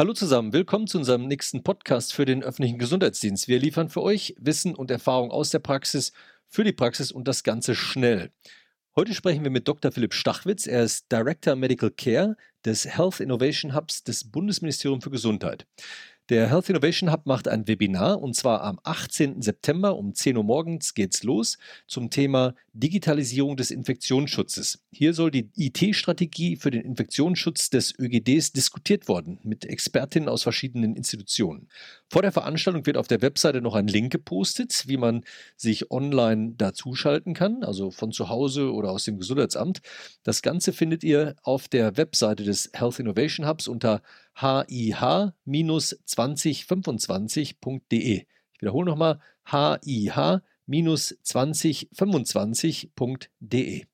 Hallo zusammen, willkommen zu unserem nächsten Podcast für den öffentlichen Gesundheitsdienst. Wir liefern für euch Wissen und Erfahrung aus der Praxis für die Praxis und das Ganze schnell. Heute sprechen wir mit Dr. Philipp Stachwitz. Er ist Director Medical Care des Health Innovation Hubs des Bundesministeriums für Gesundheit. Der Health Innovation Hub macht ein Webinar und zwar am 18. September um 10 Uhr morgens geht's los zum Thema Digitalisierung des Infektionsschutzes. Hier soll die IT-Strategie für den Infektionsschutz des ÖGDs diskutiert worden mit Expertinnen aus verschiedenen Institutionen. Vor der Veranstaltung wird auf der Webseite noch ein Link gepostet, wie man sich online dazuschalten kann, also von zu Hause oder aus dem Gesundheitsamt. Das Ganze findet ihr auf der Webseite des Health Innovation Hubs unter hih-2025.de. Ich wiederhole nochmal hih-2025.de.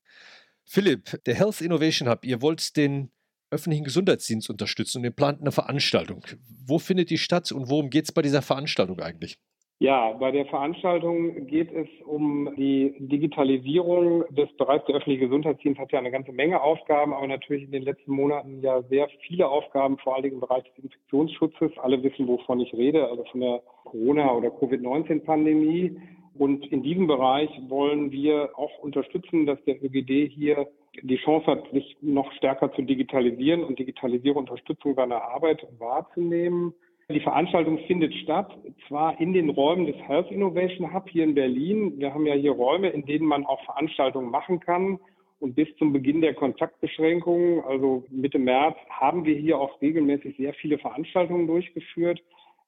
Philipp, der Health Innovation Hub, ihr wollt den öffentlichen Gesundheitsdienst unterstützen und ihr plant eine Veranstaltung. Wo findet die statt und worum geht es bei dieser Veranstaltung eigentlich? Ja, bei der Veranstaltung geht es um die Digitalisierung des Bereichs. Der öffentliche Gesundheitsdienst hat ja eine ganze Menge Aufgaben, aber natürlich in den letzten Monaten ja sehr viele Aufgaben, vor allem im Bereich des Infektionsschutzes. Alle wissen, wovon ich rede, also von der Corona- oder Covid-19-Pandemie. Und in diesem Bereich wollen wir auch unterstützen, dass der ÖGD hier die Chance hat, sich noch stärker zu digitalisieren und Digitalisierung Unterstützung seiner Arbeit wahrzunehmen. Die Veranstaltung findet statt, zwar in den Räumen des Health Innovation Hub hier in Berlin. Wir haben ja hier Räume, in denen man auch Veranstaltungen machen kann. Und bis zum Beginn der Kontaktbeschränkungen, also Mitte März, haben wir hier auch regelmäßig sehr viele Veranstaltungen durchgeführt.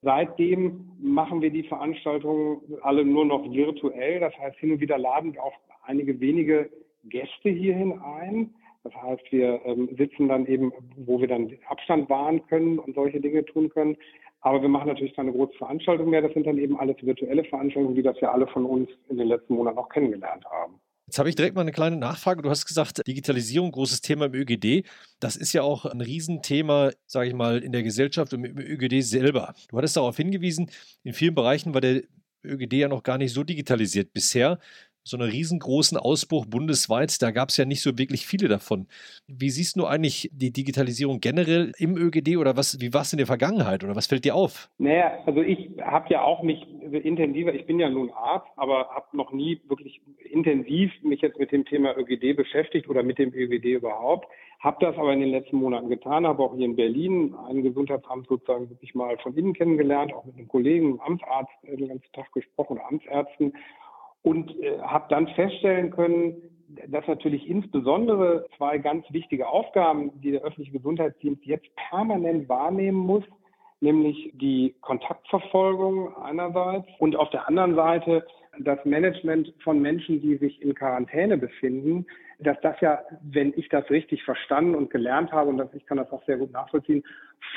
Seitdem machen wir die Veranstaltungen alle nur noch virtuell. Das heißt, hin und wieder laden wir auch einige wenige Gäste hierhin ein. Das heißt, wir ähm, sitzen dann eben, wo wir dann Abstand wahren können und solche Dinge tun können. Aber wir machen natürlich keine große Veranstaltung mehr. Das sind dann eben alles virtuelle Veranstaltungen, wie das ja alle von uns in den letzten Monaten auch kennengelernt haben. Jetzt habe ich direkt mal eine kleine Nachfrage. Du hast gesagt, Digitalisierung, großes Thema im ÖGD. Das ist ja auch ein Riesenthema, sage ich mal, in der Gesellschaft und im ÖGD selber. Du hattest darauf hingewiesen, in vielen Bereichen war der ÖGD ja noch gar nicht so digitalisiert bisher so einen riesengroßen Ausbruch bundesweit, da gab es ja nicht so wirklich viele davon. Wie siehst du eigentlich die Digitalisierung generell im ÖGD oder was, wie war es in der Vergangenheit oder was fällt dir auf? Naja, also ich habe ja auch mich intensiver, ich bin ja nun Arzt, aber habe noch nie wirklich intensiv mich jetzt mit dem Thema ÖGD beschäftigt oder mit dem ÖGD überhaupt. Habe das aber in den letzten Monaten getan, habe auch hier in Berlin ein Gesundheitsamt sozusagen wirklich mal von innen kennengelernt, auch mit einem Kollegen, einem Amtsarzt äh, den ganzen Tag gesprochen oder Amtsärzten und äh, habe dann feststellen können, dass natürlich insbesondere zwei ganz wichtige Aufgaben, die der öffentliche Gesundheitsdienst jetzt permanent wahrnehmen muss, nämlich die Kontaktverfolgung einerseits und auf der anderen Seite das Management von Menschen, die sich in Quarantäne befinden, dass das ja, wenn ich das richtig verstanden und gelernt habe, und das, ich kann das auch sehr gut nachvollziehen,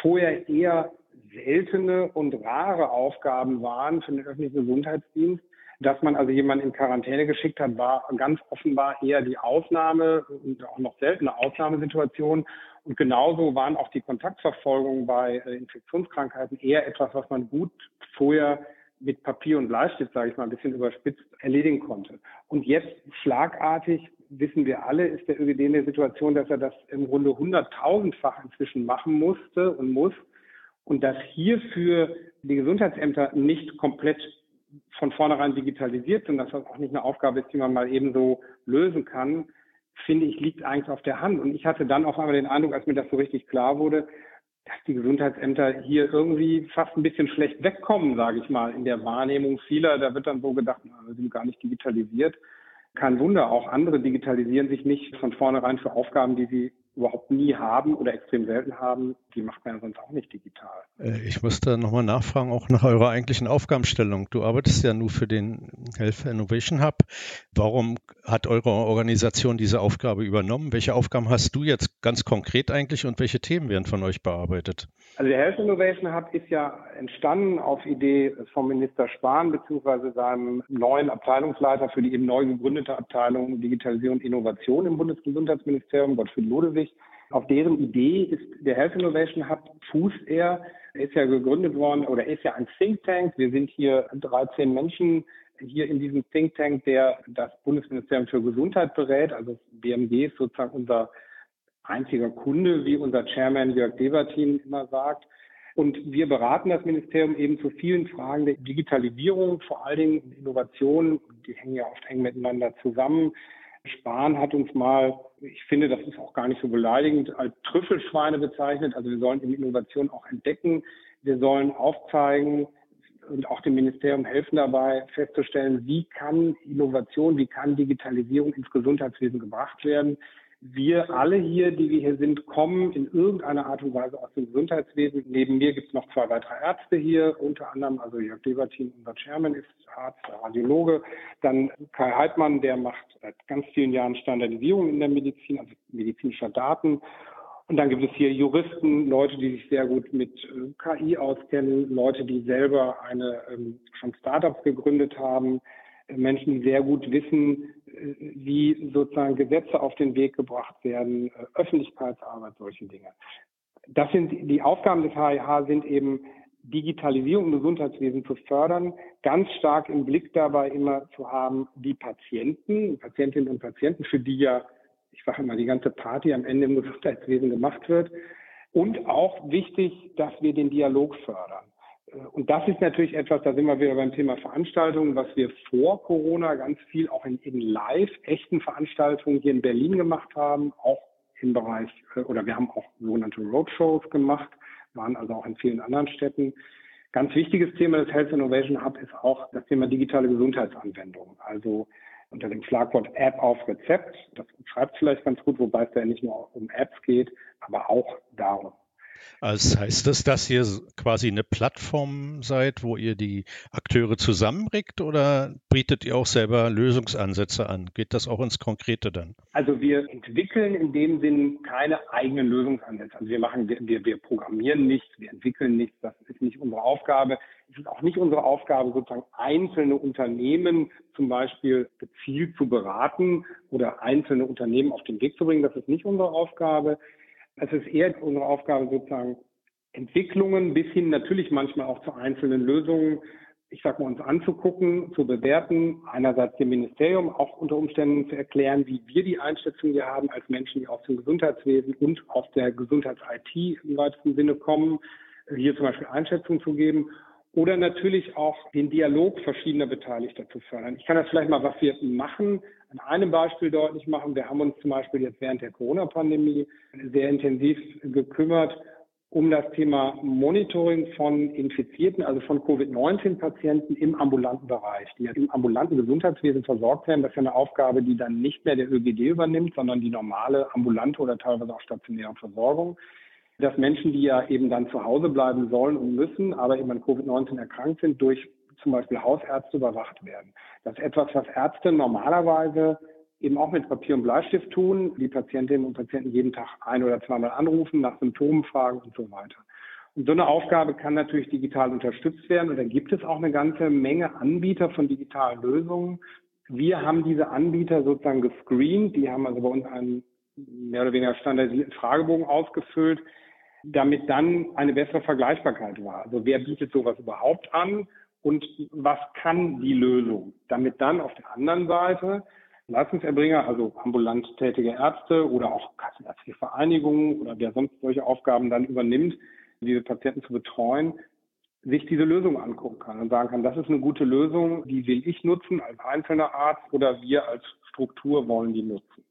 vorher eher seltene und rare Aufgaben waren für den öffentlichen Gesundheitsdienst dass man also jemanden in Quarantäne geschickt hat, war ganz offenbar eher die Ausnahme und auch noch seltene Ausnahmesituation. Und genauso waren auch die Kontaktverfolgungen bei äh, Infektionskrankheiten eher etwas, was man gut vorher mit Papier und Bleistift, sage ich mal, ein bisschen überspitzt erledigen konnte. Und jetzt schlagartig, wissen wir alle, ist der ÖGD in der Situation, dass er das im Grunde hunderttausendfach inzwischen machen musste und muss. Und dass hierfür die Gesundheitsämter nicht komplett von vornherein digitalisiert sind, dass das auch nicht eine Aufgabe ist, die man mal eben so lösen kann, finde ich, liegt eigentlich auf der Hand. Und ich hatte dann auf einmal den Eindruck, als mir das so richtig klar wurde, dass die Gesundheitsämter hier irgendwie fast ein bisschen schlecht wegkommen, sage ich mal, in der Wahrnehmung vieler. Da wird dann so gedacht, na, wir sind gar nicht digitalisiert. Kein Wunder, auch andere digitalisieren sich nicht von vornherein für Aufgaben, die sie überhaupt nie haben oder extrem selten haben, die macht man ja sonst auch nicht digital. Äh, ich musste nochmal nachfragen, auch nach eurer eigentlichen Aufgabenstellung. Du arbeitest ja nur für den Health Innovation Hub. Warum hat eure Organisation diese Aufgabe übernommen? Welche Aufgaben hast du jetzt ganz konkret eigentlich und welche Themen werden von euch bearbeitet? Also der Health Innovation Hub ist ja entstanden auf Idee vom Minister Spahn bzw. seinem neuen Abteilungsleiter für die eben neu gegründete Abteilung Digitalisierung und Innovation im Bundesgesundheitsministerium, Gottfried Ludewig. Auf deren Idee ist der Health Innovation Hub fußt er. Er ist ja gegründet worden oder ist ja ein Think Tank. Wir sind hier 13 Menschen hier in diesem Think Tank, der das Bundesministerium für Gesundheit berät. Also BMG ist sozusagen unser einziger Kunde, wie unser Chairman Jörg Devertin immer sagt. Und wir beraten das Ministerium eben zu vielen Fragen der Digitalisierung, vor allen Dingen Innovation. Die hängen ja oft eng miteinander zusammen. Spahn hat uns mal, ich finde, das ist auch gar nicht so beleidigend, als Trüffelschweine bezeichnet. Also wir sollen Innovation auch entdecken. Wir sollen aufzeigen und auch dem Ministerium helfen dabei, festzustellen, wie kann Innovation, wie kann Digitalisierung ins Gesundheitswesen gebracht werden wir alle hier, die wir hier sind, kommen in irgendeiner Art und Weise aus dem Gesundheitswesen. Neben mir gibt es noch zwei weitere Ärzte hier, unter anderem, also Jörg Debertin, unser Chairman, ist Arzt, Radiologe. Dann Kai Heidmann, der macht seit ganz vielen Jahren Standardisierung in der Medizin, also medizinischer Daten. Und dann gibt es hier Juristen, Leute, die sich sehr gut mit äh, KI auskennen, Leute, die selber eine ähm, schon Startups gegründet haben, Menschen, die sehr gut wissen, äh, wie sozusagen Gesetze auf den Weg gebracht werden, äh, Öffentlichkeitsarbeit, solche Dinge. Das sind die Aufgaben des HIH sind eben Digitalisierung im Gesundheitswesen zu fördern, ganz stark im Blick dabei immer zu haben, die Patienten, Patientinnen und Patienten, für die ja, ich sage immer, die ganze Party am Ende im Gesundheitswesen gemacht wird. Und auch wichtig, dass wir den Dialog fördern. Und das ist natürlich etwas, da sind wir wieder beim Thema Veranstaltungen, was wir vor Corona ganz viel auch in, in live echten Veranstaltungen hier in Berlin gemacht haben, auch im Bereich, äh, oder wir haben auch sogenannte Roadshows gemacht, waren also auch in vielen anderen Städten. Ganz wichtiges Thema des Health Innovation Hub ist auch das Thema digitale Gesundheitsanwendung. Also unter dem Schlagwort App auf Rezept. Das schreibt vielleicht ganz gut, wobei es ja nicht nur um Apps geht, aber auch darum. Also heißt das, dass ihr quasi eine Plattform seid, wo ihr die Akteure zusammenbringt oder bietet ihr auch selber Lösungsansätze an? Geht das auch ins Konkrete dann? Also wir entwickeln in dem Sinn keine eigenen Lösungsansätze. Also wir machen, wir, wir programmieren nichts, wir entwickeln nichts, das ist nicht unsere Aufgabe. Es ist auch nicht unsere Aufgabe, sozusagen einzelne Unternehmen zum Beispiel gezielt zu beraten oder einzelne Unternehmen auf den Weg zu bringen. Das ist nicht unsere Aufgabe. Es ist eher unsere Aufgabe, sozusagen Entwicklungen bis hin natürlich manchmal auch zu einzelnen Lösungen, ich sag mal, uns anzugucken, zu bewerten, einerseits dem Ministerium auch unter Umständen zu erklären, wie wir die Einschätzung hier haben als Menschen, die aus dem Gesundheitswesen und aus der Gesundheits-IT im weitesten Sinne kommen, hier zum Beispiel Einschätzungen zu geben oder natürlich auch den Dialog verschiedener Beteiligter zu fördern. Ich kann das vielleicht mal, was wir machen, an einem Beispiel deutlich machen. Wir haben uns zum Beispiel jetzt während der Corona-Pandemie sehr intensiv gekümmert um das Thema Monitoring von Infizierten, also von Covid-19-Patienten im ambulanten Bereich, die im ambulanten Gesundheitswesen versorgt werden. Das ist ja eine Aufgabe, die dann nicht mehr der ÖGD übernimmt, sondern die normale ambulante oder teilweise auch stationäre Versorgung dass Menschen, die ja eben dann zu Hause bleiben sollen und müssen, aber eben an Covid-19 erkrankt sind, durch zum Beispiel Hausärzte überwacht werden. Das ist etwas, was Ärzte normalerweise eben auch mit Papier und Bleistift tun, die Patientinnen und Patienten jeden Tag ein- oder zweimal anrufen, nach Symptomen fragen und so weiter. Und so eine Aufgabe kann natürlich digital unterstützt werden. Und da gibt es auch eine ganze Menge Anbieter von digitalen Lösungen. Wir haben diese Anbieter sozusagen gescreent. Die haben also bei uns einen mehr oder weniger standardisierten Fragebogen ausgefüllt, damit dann eine bessere Vergleichbarkeit war. Also wer bietet sowas überhaupt an und was kann die Lösung? Damit dann auf der anderen Seite Leistungserbringer, also ambulant tätige Ärzte oder auch kassenärztliche Vereinigungen oder wer sonst solche Aufgaben dann übernimmt, diese Patienten zu betreuen, sich diese Lösung angucken kann und sagen kann, das ist eine gute Lösung, die will ich nutzen als einzelner Arzt oder wir als Struktur wollen die nutzen.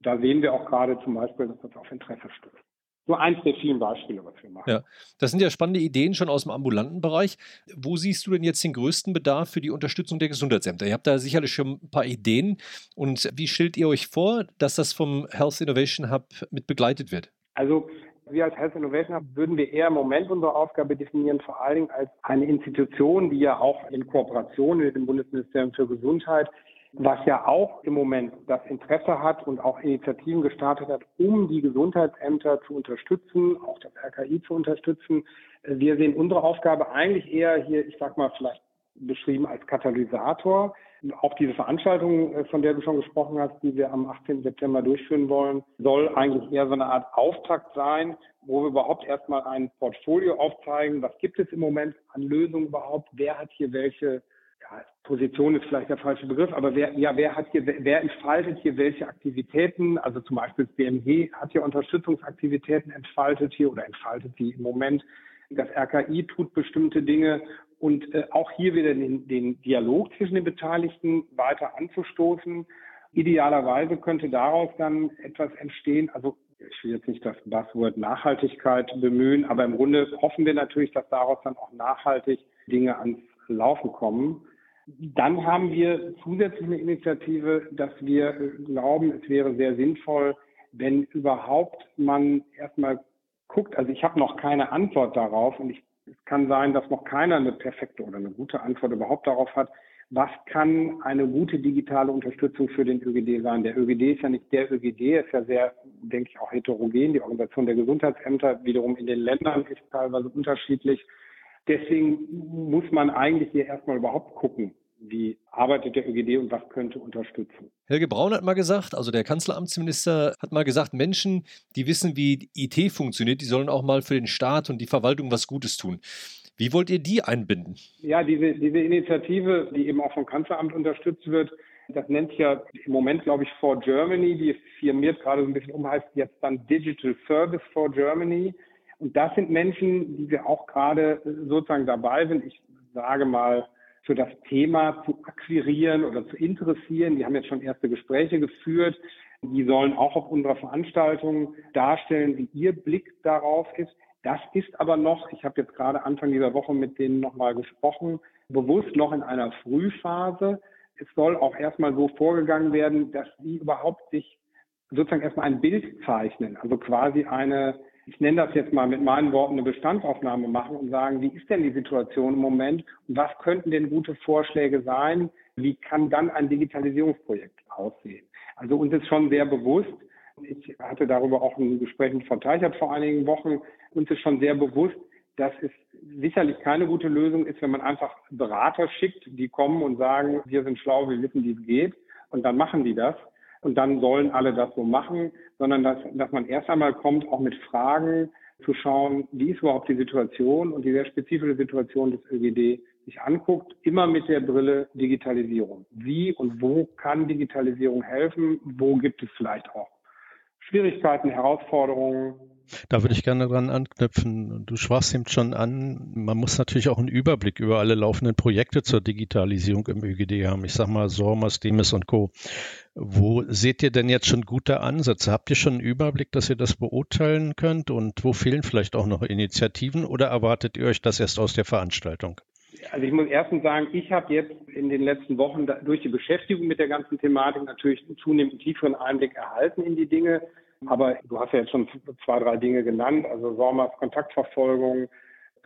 Da sehen wir auch gerade zum Beispiel, dass das auf Interesse stößt nur eins der vielen Beispiele, was wir machen. Ja, das sind ja spannende Ideen schon aus dem ambulanten Bereich. Wo siehst du denn jetzt den größten Bedarf für die Unterstützung der Gesundheitsämter? Ihr habt da sicherlich schon ein paar Ideen. Und wie stellt ihr euch vor, dass das vom Health Innovation Hub mit begleitet wird? Also wir als Health Innovation Hub würden wir eher im Moment unsere Aufgabe definieren, vor allen Dingen als eine Institution, die ja auch in Kooperation mit dem Bundesministerium für Gesundheit was ja auch im Moment das Interesse hat und auch Initiativen gestartet hat, um die Gesundheitsämter zu unterstützen, auch das RKI zu unterstützen. Wir sehen unsere Aufgabe eigentlich eher hier, ich sag mal, vielleicht beschrieben als Katalysator. Auch diese Veranstaltung, äh, von der du schon gesprochen hast, die wir am 18. September durchführen wollen, soll eigentlich eher so eine Art Auftakt sein, wo wir überhaupt erstmal ein Portfolio aufzeigen. Was gibt es im Moment an Lösungen überhaupt? Wer hat hier welche ja, Position ist vielleicht der falsche Begriff, aber wer, ja, wer hat hier, wer entfaltet hier welche Aktivitäten? Also zum Beispiel das BMG hat hier Unterstützungsaktivitäten entfaltet hier oder entfaltet sie im Moment. Das RKI tut bestimmte Dinge und äh, auch hier wieder den, den Dialog zwischen den Beteiligten weiter anzustoßen. Idealerweise könnte daraus dann etwas entstehen. Also ich will jetzt nicht das Buzzword Nachhaltigkeit bemühen, aber im Grunde hoffen wir natürlich, dass daraus dann auch nachhaltig Dinge ans Laufen kommen. Dann haben wir zusätzlich eine Initiative, dass wir glauben, es wäre sehr sinnvoll, wenn überhaupt man erstmal guckt, also ich habe noch keine Antwort darauf und ich, es kann sein, dass noch keiner eine perfekte oder eine gute Antwort überhaupt darauf hat, was kann eine gute digitale Unterstützung für den ÖGD sein? Der ÖGD ist ja nicht der ÖGD, ist ja sehr, denke ich, auch heterogen. Die Organisation der Gesundheitsämter wiederum in den Ländern ist teilweise unterschiedlich. Deswegen muss man eigentlich hier erstmal überhaupt gucken, wie arbeitet der ÖGD und was könnte unterstützen. Helge Braun hat mal gesagt, also der Kanzleramtsminister hat mal gesagt, Menschen, die wissen, wie IT funktioniert, die sollen auch mal für den Staat und die Verwaltung was Gutes tun. Wie wollt ihr die einbinden? Ja, diese, diese Initiative, die eben auch vom Kanzleramt unterstützt wird, das nennt sich ja im Moment, glaube ich, For Germany, die firmiert gerade so ein bisschen um, heißt jetzt dann Digital Service for Germany. Und das sind Menschen, die wir auch gerade sozusagen dabei sind. Ich sage mal, für das Thema zu akquirieren oder zu interessieren. Die haben jetzt schon erste Gespräche geführt. Die sollen auch auf unserer Veranstaltung darstellen, wie ihr Blick darauf ist. Das ist aber noch, ich habe jetzt gerade Anfang dieser Woche mit denen nochmal gesprochen, bewusst noch in einer Frühphase. Es soll auch erstmal so vorgegangen werden, dass sie überhaupt sich sozusagen erstmal ein Bild zeichnen, also quasi eine ich nenne das jetzt mal mit meinen Worten, eine Bestandsaufnahme machen und sagen, wie ist denn die Situation im Moment und was könnten denn gute Vorschläge sein? Wie kann dann ein Digitalisierungsprojekt aussehen? Also uns ist schon sehr bewusst, ich hatte darüber auch ein Gespräch mit Frau Teichert vor einigen Wochen, uns ist schon sehr bewusst, dass es sicherlich keine gute Lösung ist, wenn man einfach Berater schickt, die kommen und sagen, wir sind schlau, wir wissen, wie es geht, und dann machen die das und dann sollen alle das so machen, sondern dass, dass man erst einmal kommt, auch mit Fragen zu schauen, wie ist überhaupt die Situation und die sehr spezifische Situation des ÖGD sich anguckt, immer mit der Brille Digitalisierung. Wie und wo kann Digitalisierung helfen? Wo gibt es vielleicht auch Schwierigkeiten, Herausforderungen? Da würde ich gerne dran anknüpfen. Du sprachst eben schon an, man muss natürlich auch einen Überblick über alle laufenden Projekte zur Digitalisierung im ÖGD haben. Ich sage mal SORMAS, DEMIS und Co. Wo seht ihr denn jetzt schon gute Ansätze? Habt ihr schon einen Überblick, dass ihr das beurteilen könnt? Und wo fehlen vielleicht auch noch Initiativen oder erwartet ihr euch das erst aus der Veranstaltung? Also ich muss erstens sagen, ich habe jetzt in den letzten Wochen durch die Beschäftigung mit der ganzen Thematik natürlich einen zunehmend tieferen Einblick erhalten in die Dinge. Aber du hast ja jetzt schon zwei, drei Dinge genannt, also SORMAS Kontaktverfolgung,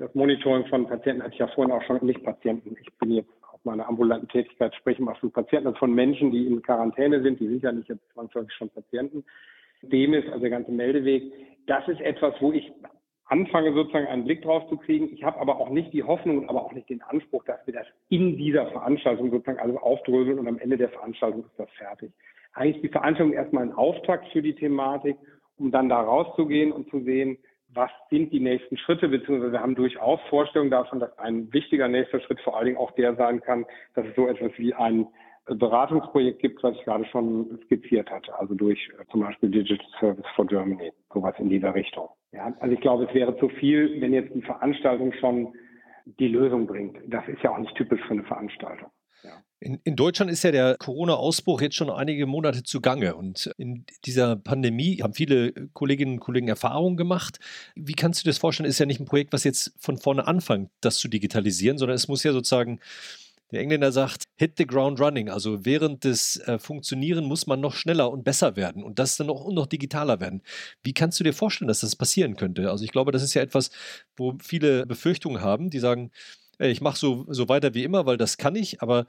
das Monitoring von Patienten hatte ich ja vorhin auch schon, nicht Patienten. Ich bin jetzt auf meiner ambulanten Tätigkeit, spreche mal von Patienten, also von Menschen, die in Quarantäne sind, die sind ja nicht jetzt zwangsläufig schon Patienten. Dem ist also der ganze Meldeweg. Das ist etwas, wo ich anfange sozusagen einen Blick drauf zu kriegen. Ich habe aber auch nicht die Hoffnung, aber auch nicht den Anspruch, dass wir das in dieser Veranstaltung sozusagen alles aufdröseln und am Ende der Veranstaltung ist das fertig eigentlich die Veranstaltung erstmal ein Auftakt für die Thematik, um dann da rauszugehen und zu sehen, was sind die nächsten Schritte, beziehungsweise wir haben durchaus Vorstellungen davon, dass ein wichtiger nächster Schritt vor allen Dingen auch der sein kann, dass es so etwas wie ein Beratungsprojekt gibt, was ich gerade schon skizziert hatte, also durch äh, zum Beispiel Digital Service for Germany, sowas in dieser Richtung. Ja, also ich glaube, es wäre zu viel, wenn jetzt die Veranstaltung schon die Lösung bringt. Das ist ja auch nicht typisch für eine Veranstaltung. In, in, Deutschland ist ja der Corona-Ausbruch jetzt schon einige Monate zugange und in dieser Pandemie haben viele Kolleginnen und Kollegen Erfahrungen gemacht. Wie kannst du dir das vorstellen? Ist ja nicht ein Projekt, was jetzt von vorne anfängt, das zu digitalisieren, sondern es muss ja sozusagen, der Engländer sagt, hit the ground running. Also während des äh, Funktionieren muss man noch schneller und besser werden und das dann und noch digitaler werden. Wie kannst du dir vorstellen, dass das passieren könnte? Also ich glaube, das ist ja etwas, wo viele Befürchtungen haben, die sagen, ich mache so, so weiter wie immer, weil das kann ich, aber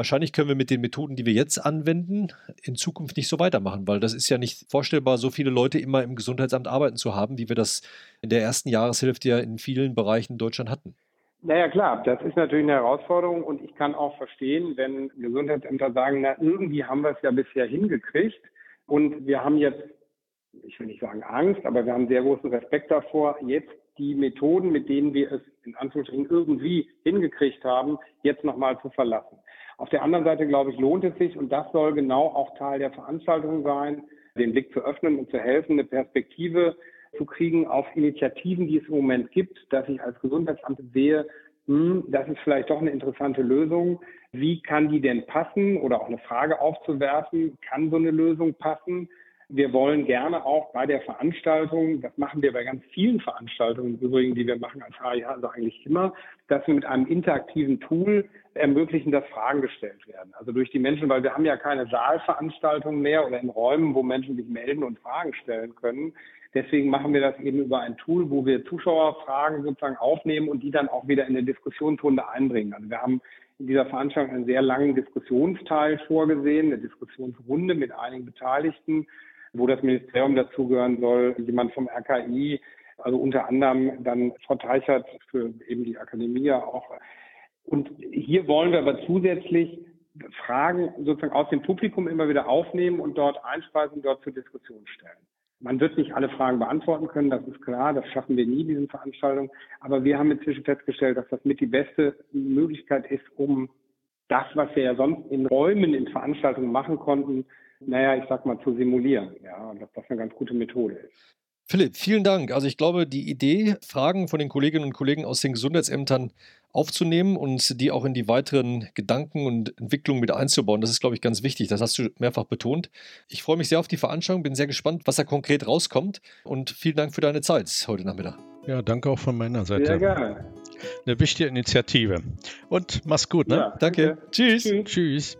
wahrscheinlich können wir mit den Methoden, die wir jetzt anwenden, in Zukunft nicht so weitermachen, weil das ist ja nicht vorstellbar, so viele Leute immer im Gesundheitsamt arbeiten zu haben, wie wir das in der ersten Jahreshälfte ja in vielen Bereichen in Deutschland hatten. Naja, klar, das ist natürlich eine Herausforderung und ich kann auch verstehen, wenn Gesundheitsämter sagen, na, irgendwie haben wir es ja bisher hingekriegt und wir haben jetzt, ich will nicht sagen Angst, aber wir haben sehr großen Respekt davor, jetzt die Methoden, mit denen wir es in Anführungsstrichen irgendwie hingekriegt haben, jetzt nochmal zu verlassen. Auf der anderen Seite, glaube ich, lohnt es sich, und das soll genau auch Teil der Veranstaltung sein, den Blick zu öffnen und zu helfen, eine Perspektive zu kriegen auf Initiativen, die es im Moment gibt, dass ich als Gesundheitsamt sehe, hm, das ist vielleicht doch eine interessante Lösung. Wie kann die denn passen? Oder auch eine Frage aufzuwerfen, kann so eine Lösung passen? Wir wollen gerne auch bei der Veranstaltung, das machen wir bei ganz vielen Veranstaltungen im Übrigen, die wir machen als HIH, also eigentlich immer, dass wir mit einem interaktiven Tool ermöglichen, dass Fragen gestellt werden. Also durch die Menschen, weil wir haben ja keine Saalveranstaltungen mehr oder in Räumen, wo Menschen sich melden und Fragen stellen können. Deswegen machen wir das eben über ein Tool, wo wir Zuschauerfragen sozusagen aufnehmen und die dann auch wieder in eine Diskussionsrunde einbringen. Also wir haben in dieser Veranstaltung einen sehr langen Diskussionsteil vorgesehen, eine Diskussionsrunde mit einigen Beteiligten wo das Ministerium dazugehören soll, jemand vom RKI, also unter anderem dann Frau Teichert für eben die Akademie auch. Und hier wollen wir aber zusätzlich Fragen sozusagen aus dem Publikum immer wieder aufnehmen und dort einspeisen, dort zur Diskussion stellen. Man wird nicht alle Fragen beantworten können, das ist klar, das schaffen wir nie, diesen Veranstaltungen. Aber wir haben inzwischen festgestellt, dass das mit die beste Möglichkeit ist, um das, was wir ja sonst in Räumen, in Veranstaltungen machen konnten, naja, ich sag mal, zu simulieren. Ja, und dass das eine ganz gute Methode ist. Philipp, vielen Dank. Also ich glaube, die Idee, Fragen von den Kolleginnen und Kollegen aus den Gesundheitsämtern aufzunehmen und die auch in die weiteren Gedanken und Entwicklungen mit einzubauen, das ist, glaube ich, ganz wichtig. Das hast du mehrfach betont. Ich freue mich sehr auf die Veranstaltung, bin sehr gespannt, was da konkret rauskommt und vielen Dank für deine Zeit heute Nachmittag. Ja, danke auch von meiner Seite. Sehr gerne. Eine wichtige Initiative. Und mach's gut, ne? Ja, danke. Tschüss. Tschüss. Tschüss.